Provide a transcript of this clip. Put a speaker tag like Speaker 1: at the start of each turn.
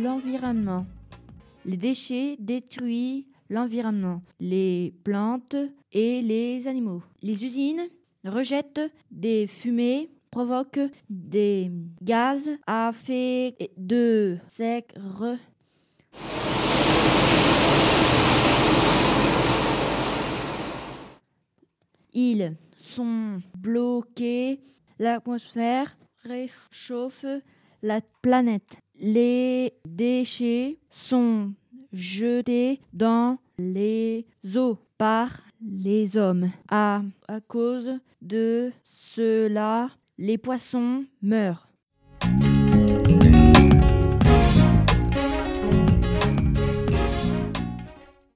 Speaker 1: l'environnement. Les déchets détruisent l'environnement, les plantes et les animaux. Les usines rejettent des fumées provoquent des gaz à effet de serre. Ils sont bloqués, l'atmosphère réchauffe la planète. Les déchets sont jetés dans les eaux par les hommes. À, à cause de cela, les poissons meurent.